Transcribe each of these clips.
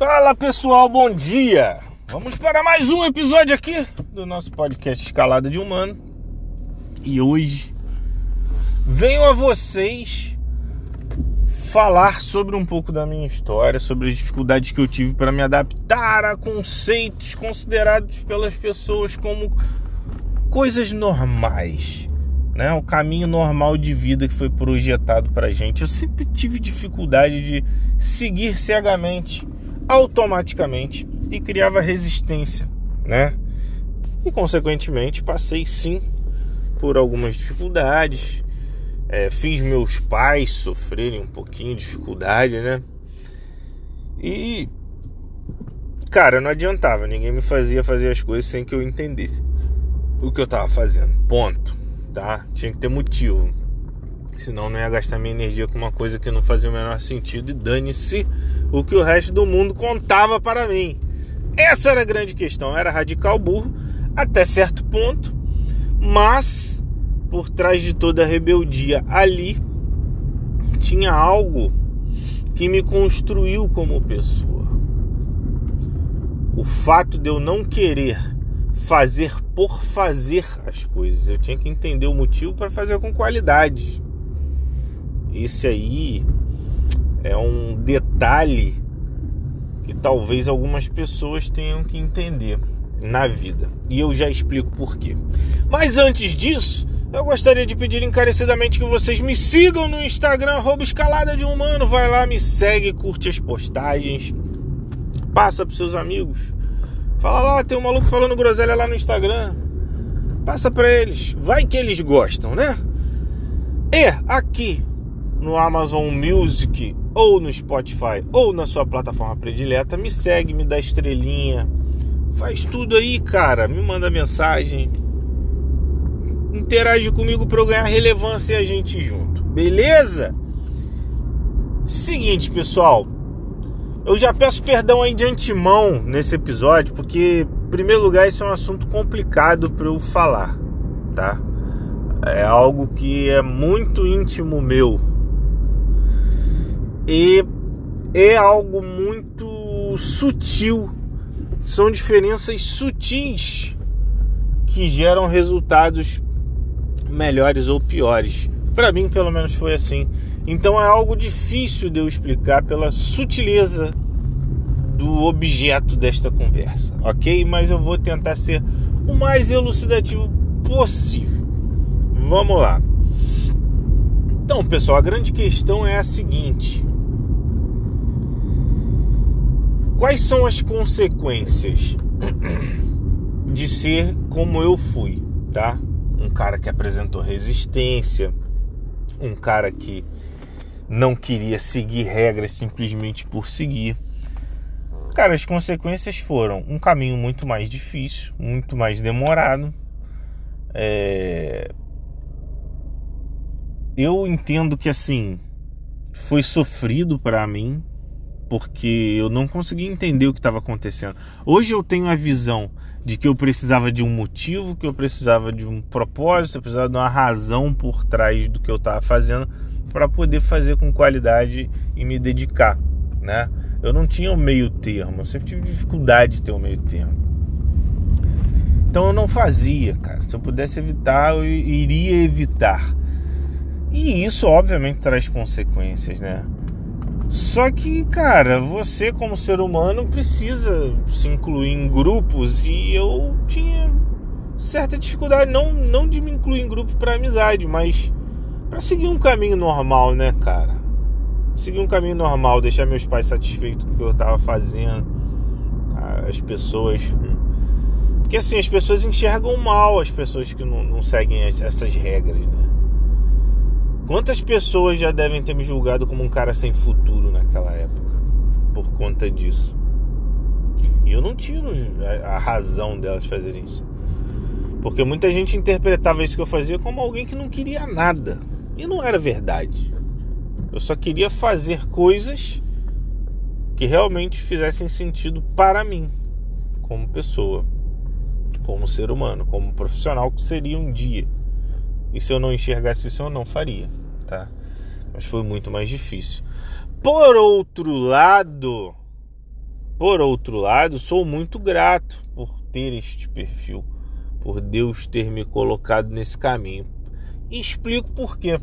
Fala pessoal, bom dia! Vamos para mais um episódio aqui do nosso podcast Escalada de Humano. E hoje venho a vocês falar sobre um pouco da minha história, sobre as dificuldades que eu tive para me adaptar a conceitos considerados pelas pessoas como coisas normais, né? O caminho normal de vida que foi projetado para gente. Eu sempre tive dificuldade de seguir cegamente automaticamente e criava resistência, né? E consequentemente passei sim por algumas dificuldades, é, fiz meus pais sofrerem um pouquinho de dificuldade, né? E cara, não adiantava, ninguém me fazia fazer as coisas sem que eu entendesse o que eu tava fazendo. Ponto, tá? Tinha que ter motivo. Senão não ia gastar minha energia com uma coisa que não fazia o menor sentido e dane-se o que o resto do mundo contava para mim. Essa era a grande questão. era radical burro até certo ponto, mas por trás de toda a rebeldia ali tinha algo que me construiu como pessoa. O fato de eu não querer fazer por fazer as coisas, eu tinha que entender o motivo para fazer com qualidade. Esse aí é um detalhe que talvez algumas pessoas tenham que entender na vida. E eu já explico por quê. Mas antes disso, eu gostaria de pedir encarecidamente que vocês me sigam no Instagram, escalada de humano. Vai lá, me segue, curte as postagens, passa para seus amigos. Fala lá, tem um maluco falando groselha lá no Instagram. Passa para eles. Vai que eles gostam, né? E aqui no Amazon Music ou no Spotify ou na sua plataforma predileta, me segue, me dá estrelinha, faz tudo aí, cara, me manda mensagem, interage comigo para eu ganhar relevância e a gente junto, beleza? Seguinte, pessoal, eu já peço perdão aí de antemão nesse episódio, porque, em primeiro lugar, esse é um assunto complicado para eu falar, tá? É algo que é muito íntimo meu e é algo muito sutil. São diferenças sutis que geram resultados melhores ou piores. Para mim, pelo menos, foi assim. Então é algo difícil de eu explicar pela sutileza do objeto desta conversa, ok? Mas eu vou tentar ser o mais elucidativo possível. Vamos lá. Então, pessoal, a grande questão é a seguinte: Quais são as consequências de ser como eu fui, tá? Um cara que apresentou resistência, um cara que não queria seguir regras simplesmente por seguir. Cara, as consequências foram um caminho muito mais difícil, muito mais demorado. É... Eu entendo que assim foi sofrido para mim, porque eu não conseguia entender o que estava acontecendo. Hoje eu tenho a visão de que eu precisava de um motivo, que eu precisava de um propósito, eu precisava de uma razão por trás do que eu estava fazendo para poder fazer com qualidade e me dedicar, né? Eu não tinha o um meio termo, eu sempre tive dificuldade de ter o um meio termo. Então eu não fazia, cara. Se eu pudesse evitar, eu iria evitar. E isso obviamente traz consequências, né? Só que, cara, você como ser humano precisa se incluir em grupos e eu tinha certa dificuldade não não de me incluir em grupo para amizade, mas para seguir um caminho normal, né, cara? Seguir um caminho normal, deixar meus pais satisfeitos com o que eu tava fazendo, as pessoas porque assim, as pessoas enxergam mal as pessoas que não, não seguem essas regras, né? Quantas pessoas já devem ter me julgado como um cara sem futuro naquela época por conta disso? E eu não tiro a, razão delas fazerem isso. Porque muita gente interpretava isso que eu fazia como alguém que não queria nada. E não era verdade. Eu só queria fazer coisas que realmente fizessem sentido para mim, como pessoa, como ser humano, como profissional que seria um dia. E se eu não enxergasse isso, eu não faria tá? Mas foi muito mais difícil. Por outro lado, por outro lado, sou muito grato por ter este perfil, por Deus ter me colocado nesse caminho. E explico por quê.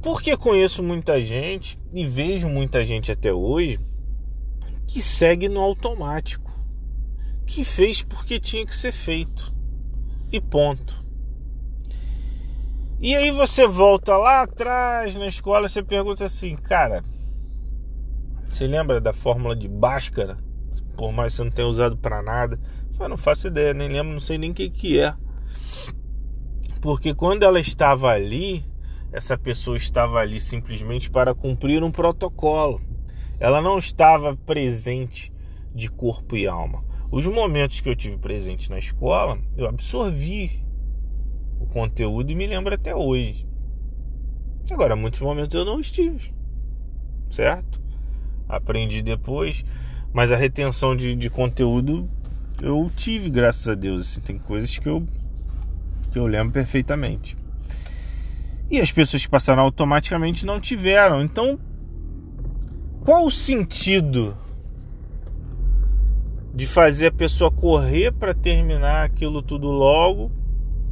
Porque conheço muita gente e vejo muita gente até hoje que segue no automático, que fez porque tinha que ser feito. E ponto. E aí você volta lá atrás na escola, você pergunta assim, cara, você lembra da fórmula de Bhaskara? Por mais que você não tenha usado para nada. Eu não faço ideia, nem lembro, não sei nem o que, que é. Porque quando ela estava ali, essa pessoa estava ali simplesmente para cumprir um protocolo. Ela não estava presente de corpo e alma. Os momentos que eu tive presente na escola, eu absorvi conteúdo e me lembro até hoje. Agora, muitos momentos eu não estive, certo? aprendi depois, mas a retenção de, de conteúdo eu tive, graças a Deus. Assim, tem coisas que eu, que eu lembro perfeitamente. E as pessoas que passaram automaticamente não tiveram. Então, qual o sentido de fazer a pessoa correr para terminar aquilo tudo logo,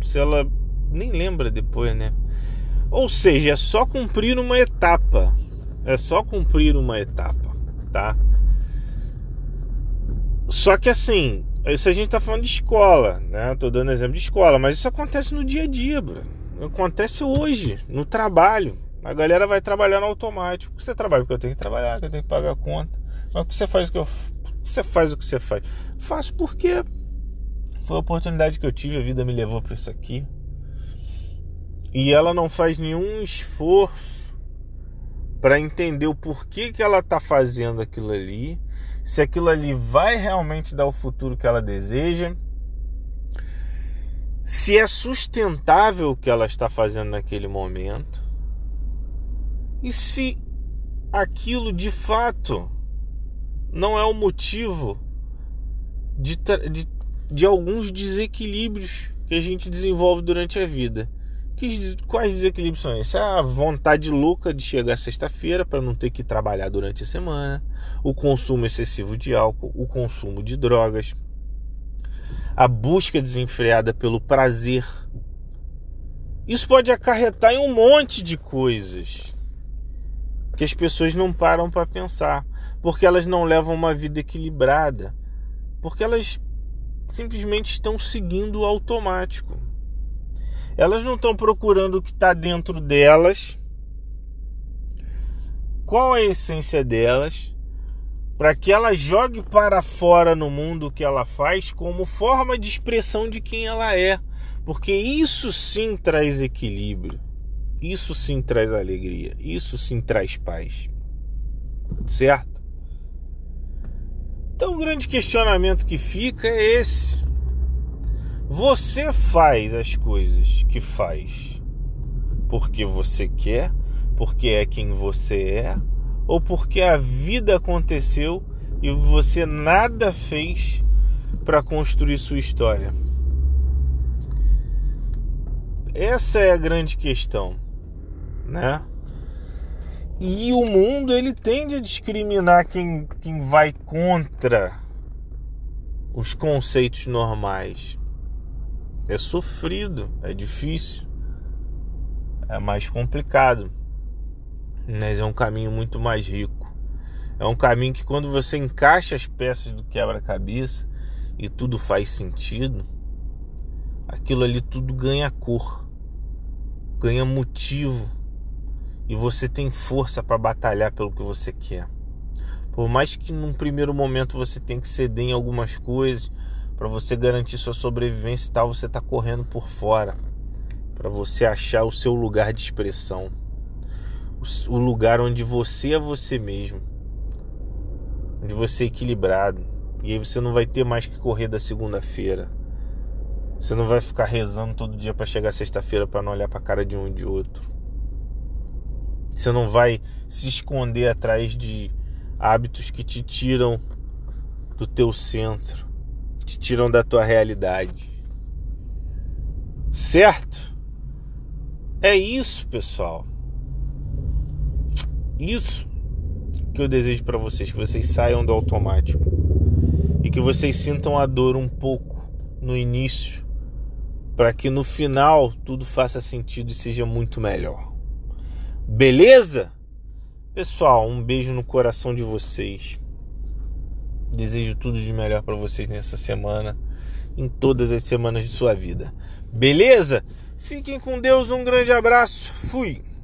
se ela nem lembra depois, né? Ou seja, é só cumprir uma etapa. É só cumprir uma etapa tá? Só que assim, isso a gente tá falando de escola, né? Tô dando exemplo de escola, mas isso acontece no dia a dia, bro. Acontece hoje, no trabalho. A galera vai trabalhar no automático. Você trabalha porque eu tenho que trabalhar, porque eu tenho que pagar a conta. Mas o que você faz o que eu você faz o que você faz? Faço porque foi a oportunidade que eu tive, a vida me levou para isso aqui. E ela não faz nenhum esforço para entender o porquê que ela está fazendo aquilo ali, se aquilo ali vai realmente dar o futuro que ela deseja, se é sustentável o que ela está fazendo naquele momento e se aquilo de fato não é o motivo de, de, de alguns desequilíbrios que a gente desenvolve durante a vida. Que, quais desequilíbrios são esses? A vontade louca de chegar sexta-feira para não ter que trabalhar durante a semana, o consumo excessivo de álcool, o consumo de drogas, a busca desenfreada pelo prazer. Isso pode acarretar em um monte de coisas que as pessoas não param para pensar, porque elas não levam uma vida equilibrada, porque elas simplesmente estão seguindo o automático. Elas não estão procurando o que está dentro delas, qual a essência delas, para que ela jogue para fora no mundo o que ela faz como forma de expressão de quem ela é. Porque isso sim traz equilíbrio, isso sim traz alegria, isso sim traz paz. Certo? Então o grande questionamento que fica é esse. Você faz as coisas que faz porque você quer, porque é quem você é, ou porque a vida aconteceu e você nada fez para construir sua história? Essa é a grande questão, né? E o mundo ele tende a discriminar quem, quem vai contra os conceitos normais. É sofrido, é difícil, é mais complicado, mas é um caminho muito mais rico. É um caminho que quando você encaixa as peças do quebra-cabeça e tudo faz sentido, aquilo ali tudo ganha cor, ganha motivo e você tem força para batalhar pelo que você quer. Por mais que num primeiro momento você tenha que ceder em algumas coisas, para você garantir sua sobrevivência e tal, você está correndo por fora para você achar o seu lugar de expressão, o lugar onde você é você mesmo, onde você é equilibrado. E aí você não vai ter mais que correr da segunda-feira. Você não vai ficar rezando todo dia para chegar sexta-feira para não olhar para a cara de um e de outro. Você não vai se esconder atrás de hábitos que te tiram do teu centro te tiram da tua realidade. Certo? É isso, pessoal. Isso. que eu desejo para vocês, que vocês saiam do automático e que vocês sintam a dor um pouco no início, para que no final tudo faça sentido e seja muito melhor. Beleza? Pessoal, um beijo no coração de vocês. Desejo tudo de melhor para vocês nessa semana, em todas as semanas de sua vida. Beleza? Fiquem com Deus, um grande abraço. Fui.